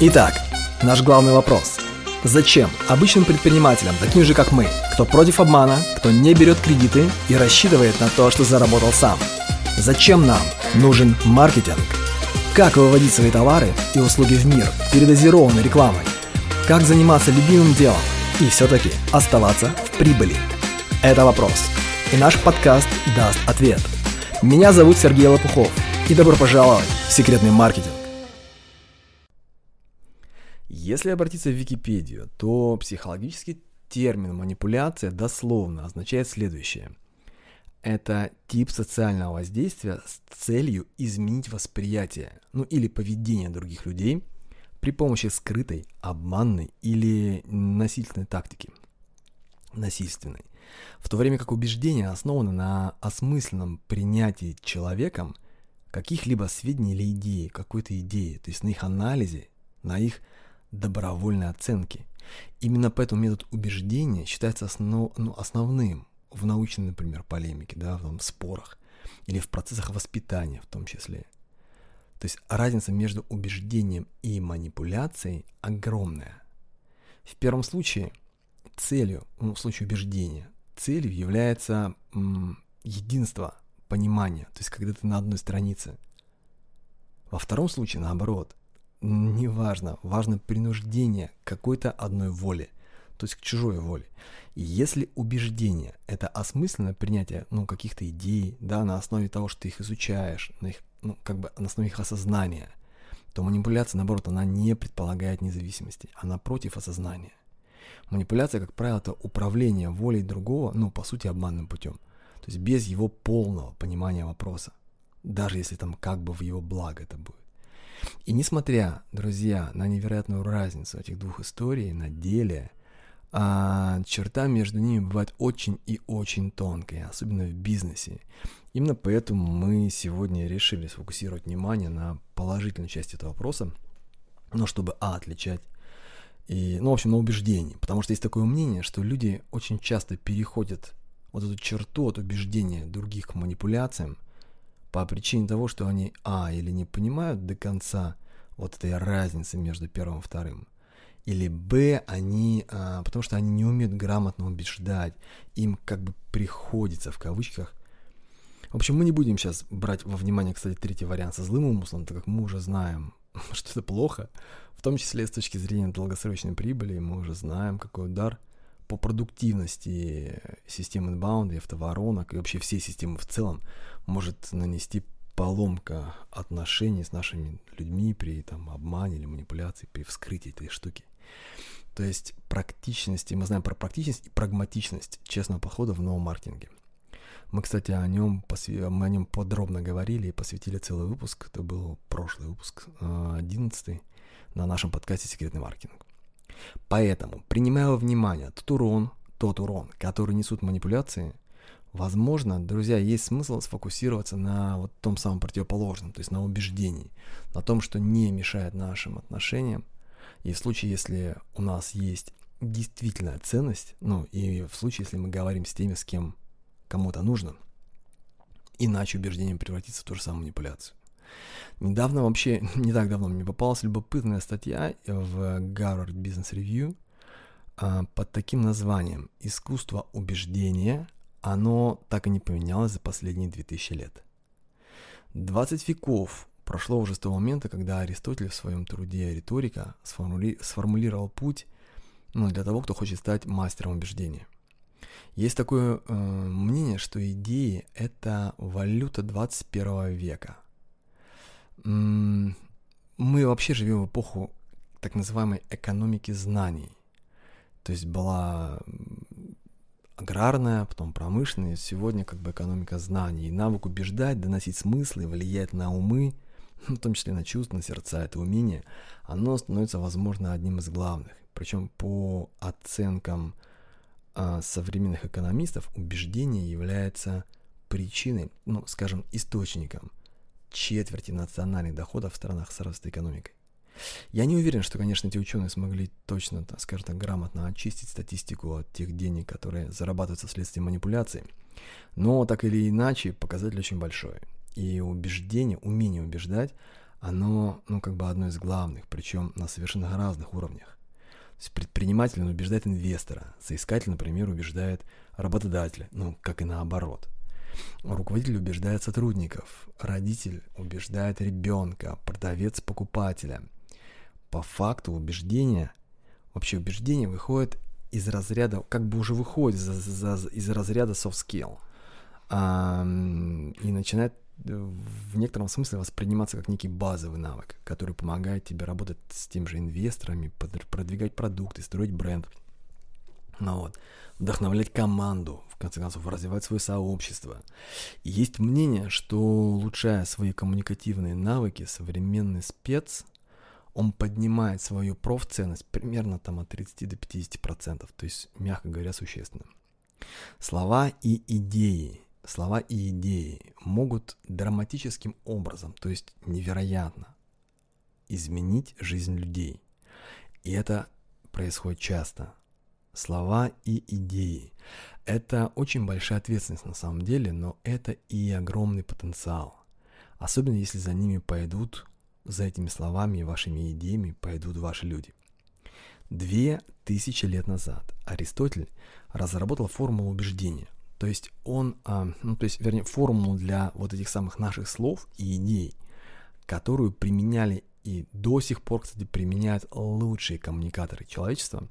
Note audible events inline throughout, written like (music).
Итак, наш главный вопрос. Зачем обычным предпринимателям, таким же как мы, кто против обмана, кто не берет кредиты и рассчитывает на то, что заработал сам? Зачем нам нужен маркетинг? Как выводить свои товары и услуги в мир передозированной рекламой? Как заниматься любимым делом и все-таки оставаться в прибыли? Это вопрос. И наш подкаст даст ответ. Меня зовут Сергей Лопухов. И добро пожаловать в секретный маркетинг. Если обратиться в Википедию, то психологический термин манипуляция дословно означает следующее. Это тип социального воздействия с целью изменить восприятие, ну или поведение других людей при помощи скрытой, обманной или насильственной тактики. Насильственной. В то время как убеждение основано на осмысленном принятии человеком каких-либо сведений или идей, какой-то идеи, то есть на их анализе, на их добровольной оценки. Именно поэтому метод убеждения считается основ, ну, основным в научной, например, полемике, да, в там, спорах или в процессах воспитания в том числе. То есть разница между убеждением и манипуляцией огромная. В первом случае целью, ну, в случае убеждения, целью является м, единство, понимание, то есть когда ты на одной странице. Во втором случае, наоборот, неважно, важно принуждение какой-то одной воли, то есть к чужой воле. И если убеждение – это осмысленное принятие ну, каких-то идей, да, на основе того, что ты их изучаешь, на, их, ну, как бы на основе их осознания, то манипуляция, наоборот, она не предполагает независимости, она против осознания. Манипуляция, как правило, это управление волей другого, ну, по сути, обманным путем. То есть без его полного понимания вопроса. Даже если там как бы в его благо это будет. И несмотря, друзья, на невероятную разницу этих двух историй на деле, а, черта между ними бывает очень и очень тонкая, особенно в бизнесе. Именно поэтому мы сегодня решили сфокусировать внимание на положительной части этого вопроса, ну, чтобы, а, отличать и, ну, в общем, на убеждении. Потому что есть такое мнение, что люди очень часто переходят вот эту черту от убеждения других к манипуляциям, по причине того, что они, а, или не понимают до конца вот этой разницы между первым и вторым, или б, они, а, потому что они не умеют грамотно убеждать, им как бы приходится в кавычках. В общем, мы не будем сейчас брать во внимание, кстати, третий вариант со злым умыслом, так как мы уже знаем, (laughs) что это плохо, в том числе с точки зрения долгосрочной прибыли, мы уже знаем, какой удар по продуктивности системы inbound и автоворонок и вообще всей системы в целом может нанести поломка отношений с нашими людьми при там, обмане или манипуляции, при вскрытии этой штуки. То есть практичность, и мы знаем про практичность и прагматичность честного подхода в новом маркетинге. Мы, кстати, о нем, мы о нем подробно говорили и посвятили целый выпуск. Это был прошлый выпуск, 11 э, на нашем подкасте «Секретный маркетинг». Поэтому, принимая во внимание тот урон, тот урон, который несут манипуляции, возможно, друзья, есть смысл сфокусироваться на вот том самом противоположном, то есть на убеждении, на том, что не мешает нашим отношениям. И в случае, если у нас есть действительная ценность, ну и в случае, если мы говорим с теми, с кем кому-то нужно, иначе убеждение превратится в ту же самую манипуляцию. Недавно вообще, (laughs) не так давно мне попалась любопытная статья в Harvard Business Review а, под таким названием «Искусство убеждения. Оно так и не поменялось за последние 2000 лет». 20 веков прошло уже с того момента, когда Аристотель в своем труде «Риторика» сформули... сформулировал путь ну, для того, кто хочет стать мастером убеждения. Есть такое э, мнение, что идеи – это валюта 21 века – мы вообще живем в эпоху так называемой экономики знаний. То есть была аграрная, потом промышленная, сегодня как бы экономика знаний. И навык убеждать, доносить смыслы, влиять на умы, (laughs) в том числе на чувства, на сердца, это умение, оно становится, возможно, одним из главных. Причем по оценкам а, современных экономистов убеждение является причиной, ну, скажем, источником четверти национальных доходов в странах с развитой экономикой. Я не уверен, что, конечно, эти ученые смогли точно, так скажем так, грамотно очистить статистику от тех денег, которые зарабатываются вследствие манипуляций, но так или иначе показатель очень большой. И убеждение, умение убеждать, оно, ну, как бы одно из главных, причем на совершенно разных уровнях. То есть предприниматель он убеждает инвестора, соискатель, например, убеждает работодателя, ну, как и наоборот. Руководитель убеждает сотрудников, родитель убеждает ребенка, продавец покупателя. По факту убеждения, вообще убеждение выходит из разряда, как бы уже выходит за, за, из разряда soft skill. А, и начинает в некотором смысле восприниматься как некий базовый навык, который помогает тебе работать с тем же инвесторами, продвигать продукты, строить бренд, ну вот, вдохновлять команду, в конце концов, развивать свое сообщество. Есть мнение, что улучшая свои коммуникативные навыки, современный спец, он поднимает свою профценность примерно там от 30 до 50 процентов, то есть, мягко говоря, существенно. Слова и идеи слова и идеи могут драматическим образом, то есть невероятно, изменить жизнь людей. И это происходит часто. Слова и идеи. Это очень большая ответственность на самом деле, но это и огромный потенциал. Особенно если за ними пойдут, за этими словами и вашими идеями пойдут ваши люди. Две тысячи лет назад Аристотель разработал формулу убеждения, то есть он, а, ну то есть, вернее, формулу для вот этих самых наших слов и идей, которую применяли и до сих пор, кстати, применяют лучшие коммуникаторы человечества,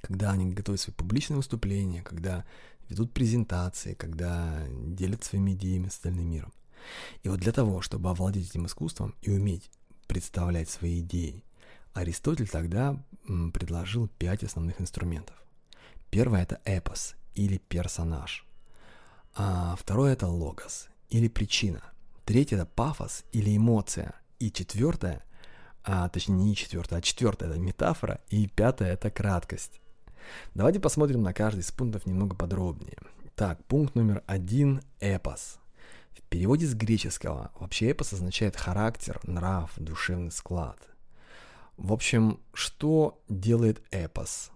когда они готовят свои публичные выступления, когда ведут презентации, когда делят своими идеями с остальным миром. И вот для того, чтобы овладеть этим искусством и уметь представлять свои идеи, Аристотель тогда предложил пять основных инструментов. Первое – это эпос или персонаж. А второе это логос или причина. Третье это пафос или эмоция. И четвертое, а, точнее не четвертое, а четвертое это метафора. И пятое это краткость. Давайте посмотрим на каждый из пунктов немного подробнее. Так, пункт номер один – эпос. В переводе с греческого вообще эпос означает характер, нрав, душевный склад. В общем, что делает эпос?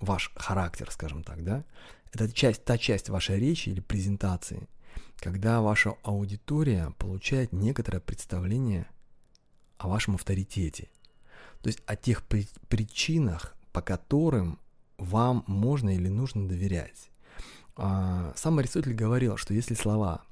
Ваш характер, скажем так, да? Это часть, та часть вашей речи или презентации, когда ваша аудитория получает некоторое представление о вашем авторитете. То есть о тех при- причинах, по которым вам можно или нужно доверять. А, сам Аристотель говорил, что если слова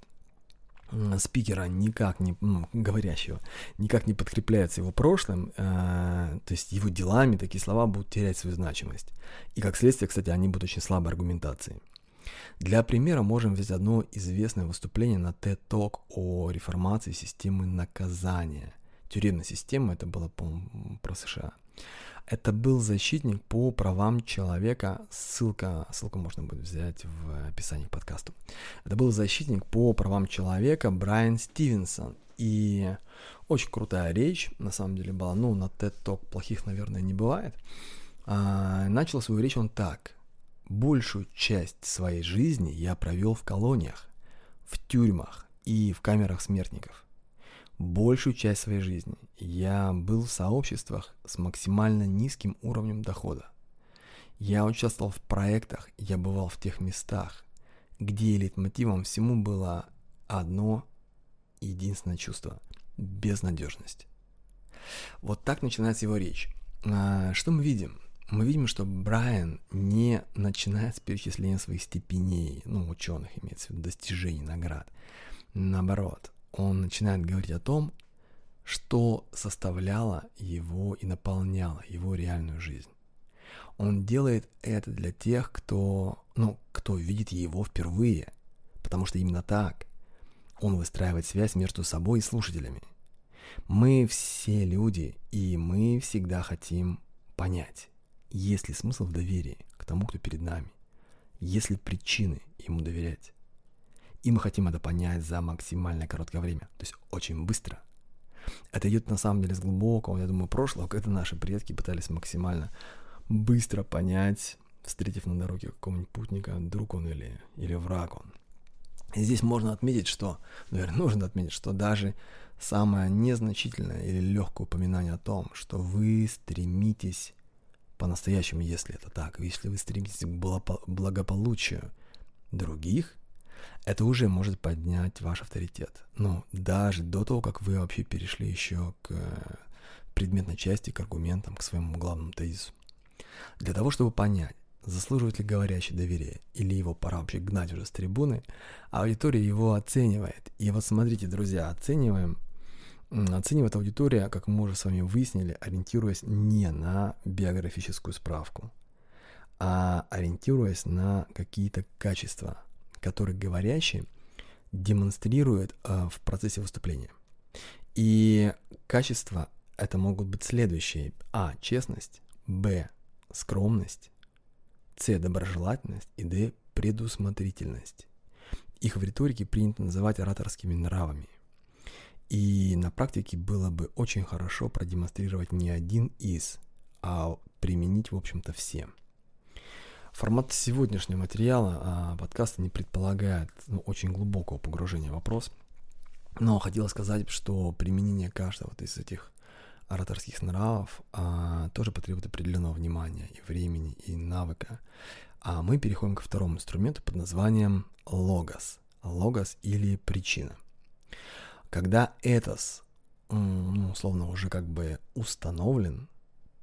спикера никак не ну, говорящего никак не подкрепляются его прошлым, э, то есть его делами, такие слова будут терять свою значимость. И как следствие, кстати, они будут очень слабой аргументацией. Для примера можем взять одно известное выступление на TED Talk о реформации системы наказания. Тюремная система, это было, по-моему, про США. Это был защитник по правам человека, ссылка, ссылку можно будет взять в описании к подкасту. Это был защитник по правам человека Брайан Стивенсон. И очень крутая речь, на самом деле, была. Ну, на TED Talk плохих, наверное, не бывает. А, начал свою речь он так. Большую часть своей жизни я провел в колониях, в тюрьмах и в камерах смертников большую часть своей жизни я был в сообществах с максимально низким уровнем дохода. Я участвовал в проектах, я бывал в тех местах, где лейтмотивом всему было одно единственное чувство – безнадежность. Вот так начинается его речь. А, что мы видим? Мы видим, что Брайан не начинает с перечисления своих степеней, ну, ученых имеется в виду, достижений, наград. Наоборот, он начинает говорить о том, что составляло его и наполняло его реальную жизнь. Он делает это для тех, кто, ну, кто видит его впервые, потому что именно так он выстраивает связь между собой и слушателями. Мы все люди, и мы всегда хотим понять, есть ли смысл в доверии к тому, кто перед нами, есть ли причины ему доверять. И мы хотим это понять за максимально короткое время, то есть очень быстро. Это идет на самом деле с глубокого, я думаю, прошлого, когда наши предки пытались максимально быстро понять, встретив на дороге какого-нибудь путника, друг он или, или враг он. И здесь можно отметить, что, наверное, нужно отметить, что даже самое незначительное или легкое упоминание о том, что вы стремитесь по-настоящему, если это так, если вы стремитесь к благополучию других – это уже может поднять ваш авторитет. Ну, даже до того, как вы вообще перешли еще к предметной части, к аргументам, к своему главному тезису. Для того, чтобы понять, заслуживает ли говорящий доверия, или его пора вообще гнать уже с трибуны, аудитория его оценивает. И вот смотрите, друзья, оцениваем, оценивает аудитория, как мы уже с вами выяснили, ориентируясь не на биографическую справку, а ориентируясь на какие-то качества, которые говорящий демонстрирует э, в процессе выступления. И качества это могут быть следующие. А. Честность. Б. Скромность. С. Доброжелательность. И Д. Предусмотрительность. Их в риторике принято называть ораторскими нравами. И на практике было бы очень хорошо продемонстрировать не один из, а применить, в общем-то, все. Формат сегодняшнего материала а, подкаста не предполагает ну, очень глубокого погружения в вопрос, но хотел сказать, что применение каждого из этих ораторских нравов а, тоже потребует определенного внимания и времени, и навыка. А мы переходим ко второму инструменту под названием логос. Логос или причина. Когда этос, ну, условно, уже как бы установлен,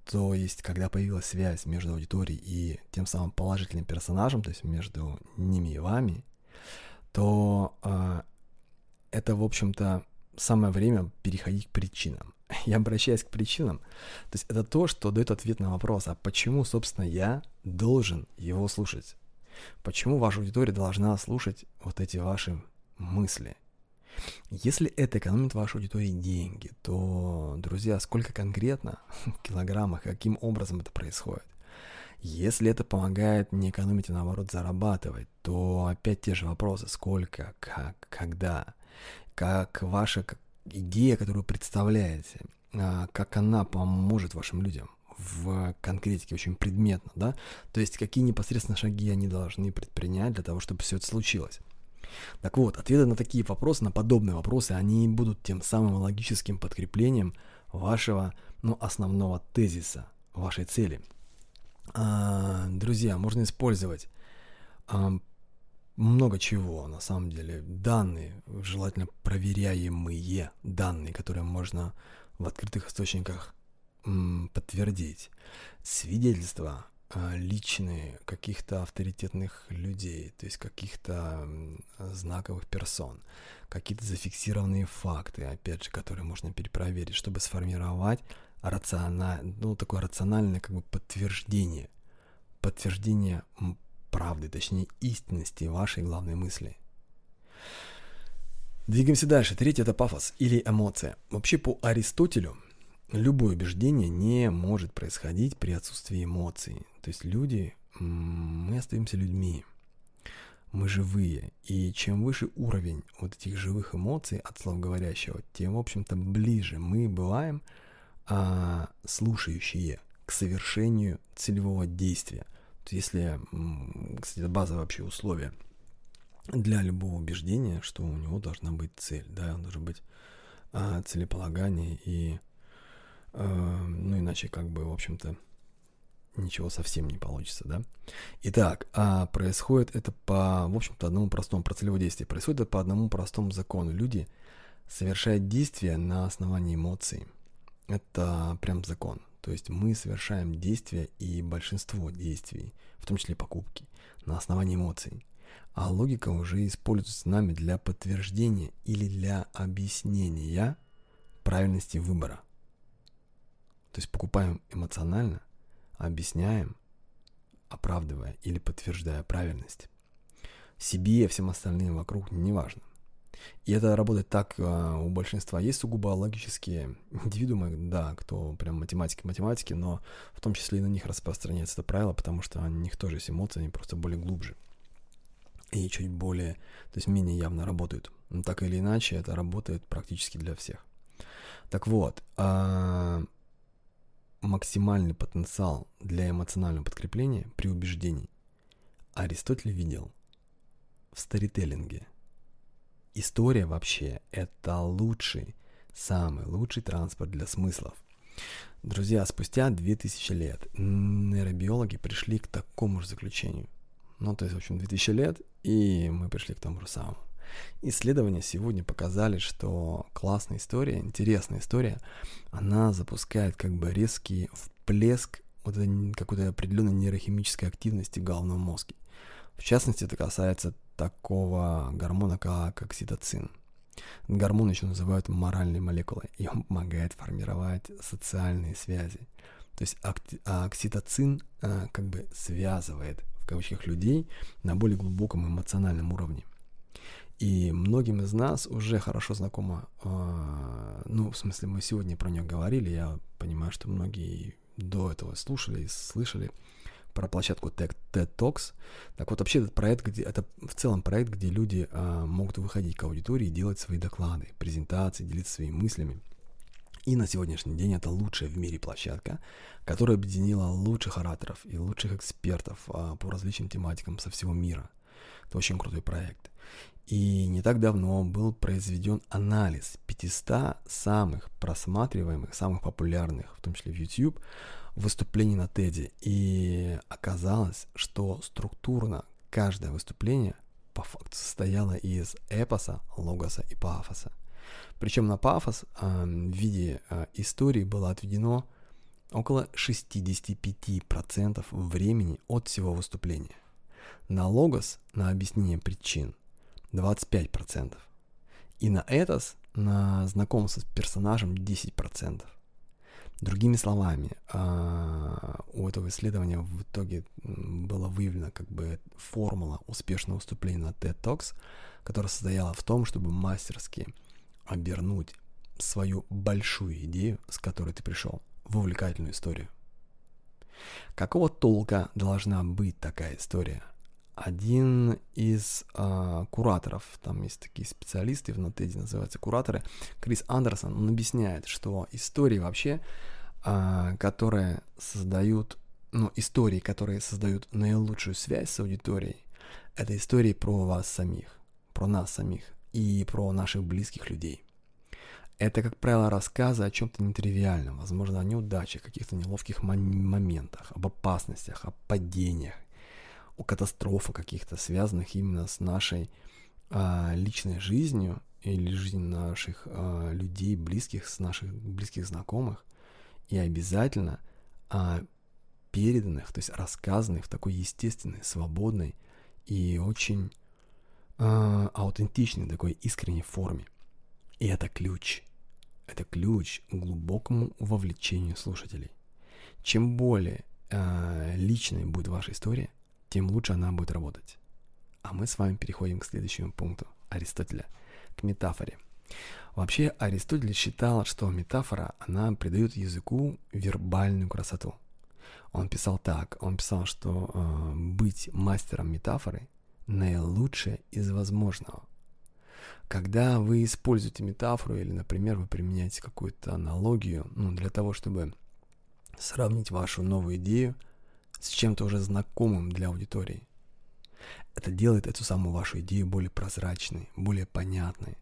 то есть, когда появилась связь между аудиторией и тем самым положительным персонажем, то есть между ними и вами, то э, это, в общем-то, самое время переходить к причинам. (laughs) Я обращаюсь к причинам. То есть это то, что дает ответ на вопрос, а почему, собственно, я должен его слушать? Почему ваша аудитория должна слушать вот эти ваши мысли? Если это экономит вашей аудитории деньги, то, друзья, сколько конкретно (laughs) в килограммах, каким образом это происходит? Если это помогает не экономить, а наоборот зарабатывать, то опять те же вопросы, сколько, как, когда, как ваша идея, которую представляете, а, как она поможет вашим людям в конкретике, очень предметно, да, то есть какие непосредственно шаги они должны предпринять для того, чтобы все это случилось. Так вот, ответы на такие вопросы, на подобные вопросы, они будут тем самым логическим подкреплением вашего, ну, основного тезиса, вашей цели. А, друзья, можно использовать а, много чего, на самом деле. Данные, желательно проверяемые данные, которые можно в открытых источниках м, подтвердить. Свидетельства личные каких-то авторитетных людей, то есть каких-то знаковых персон, какие-то зафиксированные факты, опять же, которые можно перепроверить, чтобы сформировать рациональ... ну, такое рациональное как бы подтверждение, подтверждение правды, точнее истинности вашей главной мысли. Двигаемся дальше. Третье – это пафос или эмоция. Вообще по Аристотелю любое убеждение не может происходить при отсутствии эмоций. То есть люди, мы остаемся людьми, мы живые. И чем выше уровень вот этих живых эмоций от слов говорящего, тем, в общем-то, ближе мы бываем а, слушающие к совершению целевого действия. То есть если, кстати, это базовое вообще условие для любого убеждения, что у него должна быть цель, да, он должен быть а, целеполагание и ну иначе как бы, в общем-то, ничего совсем не получится, да. Итак, а происходит это по, в общем-то, одному простому про целевое действие. Происходит это по одному простому закону. Люди совершают действия на основании эмоций. Это прям закон. То есть мы совершаем действия и большинство действий, в том числе покупки, на основании эмоций. А логика уже используется нами для подтверждения или для объяснения правильности выбора. То есть покупаем эмоционально, объясняем, оправдывая или подтверждая правильность. Себе, всем остальным вокруг неважно. И это работает так э, у большинства. Есть сугубо логические индивидуумы, да, кто прям математики, математики, но в том числе и на них распространяется это правило, потому что у них тоже есть эмоции, они просто более глубже и чуть более, то есть менее явно работают. Но так или иначе, это работает практически для всех. Так вот, а, максимальный потенциал для эмоционального подкрепления при убеждении Аристотель видел в старителлинге. История вообще это лучший, самый лучший транспорт для смыслов. Друзья, спустя 2000 лет нейробиологи пришли к такому же заключению. Ну, то есть, в общем, 2000 лет, и мы пришли к тому же самому. Исследования сегодня показали, что классная история, интересная история, она запускает как бы резкий вплеск вот какой-то определенной нейрохимической активности в головном мозге. В частности, это касается такого гормона, как окситоцин. Гормон еще называют моральной молекулой, и он помогает формировать социальные связи. То есть а окситоцин а, как бы связывает в кавычках людей на более глубоком эмоциональном уровне. И многим из нас уже хорошо знакомо, э, ну, в смысле, мы сегодня про нее говорили, я понимаю, что многие до этого слушали и слышали про площадку TED, Talks. Так вот, вообще этот проект, где, это в целом проект, где люди э, могут выходить к аудитории и делать свои доклады, презентации, делиться своими мыслями. И на сегодняшний день это лучшая в мире площадка, которая объединила лучших ораторов и лучших экспертов э, по различным тематикам со всего мира. Это очень крутой проект. И не так давно был произведен анализ 500 самых просматриваемых, самых популярных, в том числе в YouTube, выступлений на TED. И оказалось, что структурно каждое выступление по факту состояло из эпоса, логоса и пафоса. Причем на пафос э, в виде э, истории было отведено около 65% времени от всего выступления. На логос, на объяснение причин, 25%. И на Этос, на знакомство с персонажем 10%. Другими словами, а, у этого исследования в итоге была выявлена как бы формула успешного выступления на TED Talks, которая состояла в том, чтобы мастерски обернуть свою большую идею, с которой ты пришел, в увлекательную историю. Какого толка должна быть такая история? Один из э, кураторов, там есть такие специалисты в Нотеде, называются кураторы, Крис Андерсон, он объясняет, что истории вообще, э, которые создают, ну, истории, которые создают наилучшую связь с аудиторией, это истории про вас самих, про нас самих и про наших близких людей. Это, как правило, рассказы о чем-то нетривиальном, возможно, о неудачах, каких-то неловких моментах, об опасностях, о падениях о катастрофах каких-то, связанных именно с нашей а, личной жизнью или жизнью наших а, людей, близких, с наших близких знакомых, и обязательно а, переданных, то есть рассказанных в такой естественной, свободной и очень а, аутентичной, такой искренней форме. И это ключ. Это ключ к глубокому вовлечению слушателей. Чем более э, личной будет ваша история, тем лучше она будет работать. А мы с вами переходим к следующему пункту Аристотеля, к метафоре. Вообще Аристотель считал, что метафора, она придает языку вербальную красоту. Он писал так, он писал, что э, быть мастером метафоры наилучшее из возможного. Когда вы используете метафору или, например, вы применяете какую-то аналогию, ну, для того, чтобы сравнить вашу новую идею – с чем-то уже знакомым для аудитории. Это делает эту самую вашу идею более прозрачной, более понятной.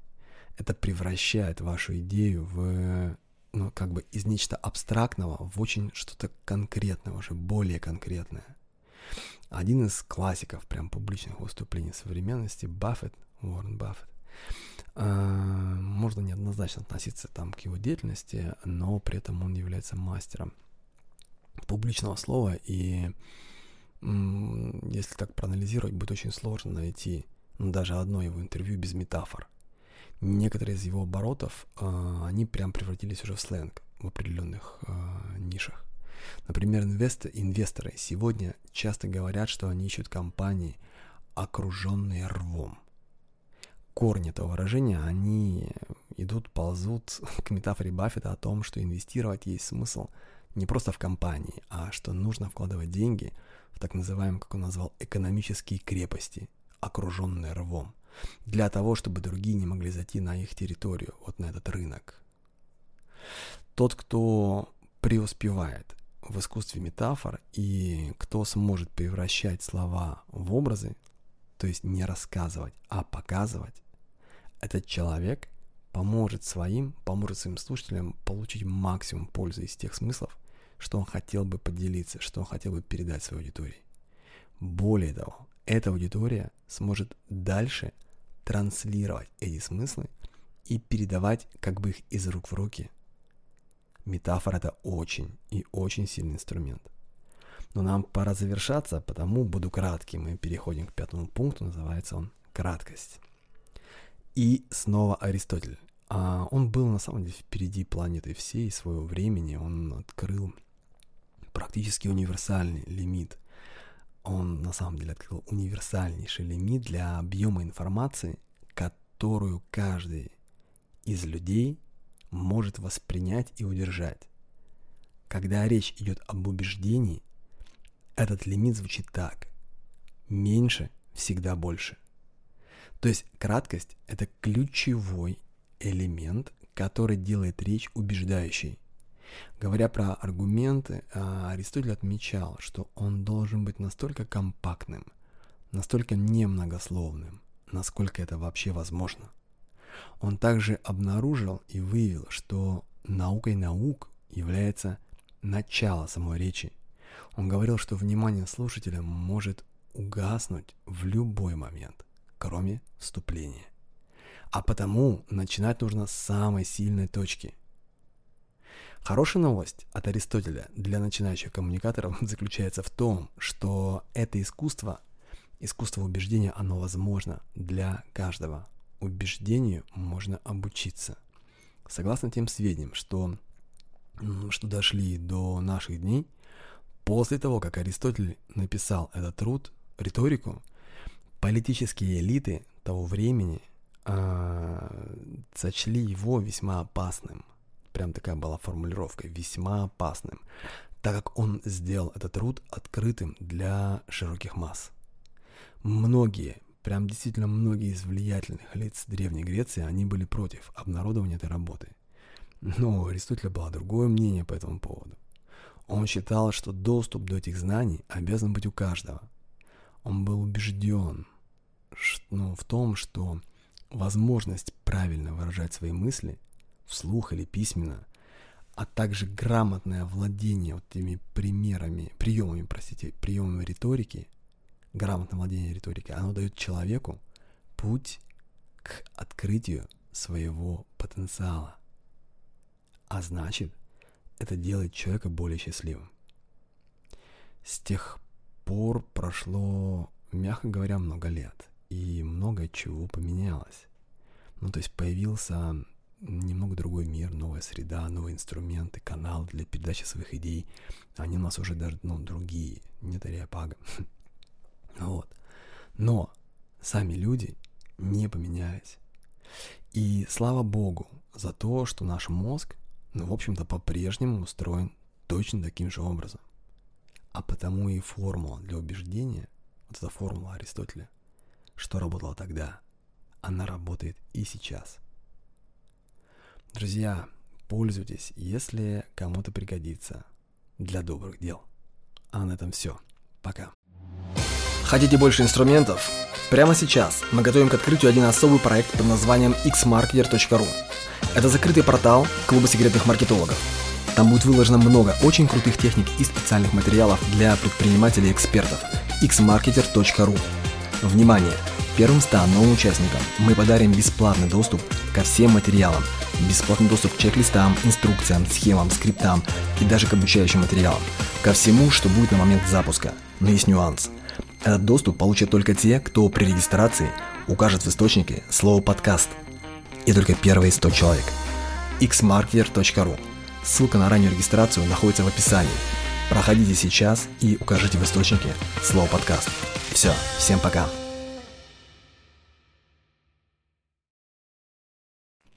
Это превращает вашу идею в, ну, как бы из нечто абстрактного в очень что-то конкретное, уже более конкретное. Один из классиков прям публичных выступлений современности, Баффет, Уоррен Баффет, э, можно неоднозначно относиться там к его деятельности, но при этом он является мастером – публичного слова, и если так проанализировать, будет очень сложно найти ну, даже одно его интервью без метафор. Некоторые из его оборотов, э, они прям превратились уже в сленг в определенных э, нишах. Например, инвест, инвесторы сегодня часто говорят, что они ищут компании, окруженные рвом. Корни этого выражения, они идут, ползут (laughs) к метафоре Баффета о том, что инвестировать есть смысл – не просто в компании, а что нужно вкладывать деньги в так называемые, как он назвал, экономические крепости, окруженные рвом, для того, чтобы другие не могли зайти на их территорию, вот на этот рынок. Тот, кто преуспевает в искусстве метафор и кто сможет превращать слова в образы, то есть не рассказывать, а показывать, этот человек поможет своим, поможет своим слушателям получить максимум пользы из тех смыслов, что он хотел бы поделиться, что он хотел бы передать своей аудитории. Более того, эта аудитория сможет дальше транслировать эти смыслы и передавать как бы их из рук в руки. Метафора это очень и очень сильный инструмент. Но нам пора завершаться, потому буду кратким. Мы переходим к пятому пункту, называется он «Краткость». И снова Аристотель. А он был на самом деле впереди планеты всей своего времени. Он открыл практически универсальный лимит. Он на самом деле открыл универсальнейший лимит для объема информации, которую каждый из людей может воспринять и удержать. Когда речь идет об убеждении, этот лимит звучит так. Меньше всегда больше. То есть краткость – это ключевой элемент, который делает речь убеждающей. Говоря про аргументы, а, Аристотель отмечал, что он должен быть настолько компактным, настолько немногословным, насколько это вообще возможно. Он также обнаружил и выявил, что наукой наук является начало самой речи. Он говорил, что внимание слушателя может угаснуть в любой момент, кроме вступления. А потому начинать нужно с самой сильной точки. Хорошая новость от Аристотеля для начинающих коммуникаторов (laughs) заключается в том, что это искусство, искусство убеждения, оно возможно для каждого. Убеждению можно обучиться. Согласно тем сведениям, что, что дошли до наших дней, после того, как Аристотель написал этот труд, риторику, политические элиты того времени э, сочли его весьма опасным. Прям такая была формулировка, весьма опасным, так как он сделал этот труд открытым для широких масс. Многие, прям действительно многие из влиятельных лиц Древней Греции, они были против обнародования этой работы. Но у Аристотеля было другое мнение по этому поводу. Он считал, что доступ до этих знаний обязан быть у каждого. Он был убежден ну, в том, что возможность правильно выражать свои мысли вслух или письменно, а также грамотное владение вот этими примерами, приемами, простите, приемами риторики, грамотное владение риторикой, оно дает человеку путь к открытию своего потенциала. А значит, это делает человека более счастливым. С тех пор прошло, мягко говоря, много лет и много чего поменялось. Ну, то есть появился немного другой мир, новая среда, новые инструменты, канал для передачи своих идей. Они у нас уже даже, ну, другие, не Тариапага. (laughs) вот. Но сами люди не поменялись. И слава богу за то, что наш мозг, ну, в общем-то, по-прежнему устроен точно таким же образом. А потому и формула для убеждения, вот эта формула Аристотеля – что работало тогда, она работает и сейчас. Друзья, пользуйтесь, если кому-то пригодится для добрых дел. А на этом все. Пока. Хотите больше инструментов? Прямо сейчас мы готовим к открытию один особый проект под названием xmarketer.ru. Это закрытый портал клуба секретных маркетологов. Там будет выложено много очень крутых техник и специальных материалов для предпринимателей и экспертов. xmarketer.ru Внимание! Первым 100 новым участникам мы подарим бесплатный доступ ко всем материалам, бесплатный доступ к чек-листам, инструкциям, схемам, скриптам и даже к обучающим материалам, ко всему, что будет на момент запуска. Но есть нюанс. Этот доступ получат только те, кто при регистрации укажет в источнике слово «подкаст». И только первые 100 человек. xmarketer.ru Ссылка на раннюю регистрацию находится в описании. Проходите сейчас и укажите в источнике слово «подкаст». Все, всем пока.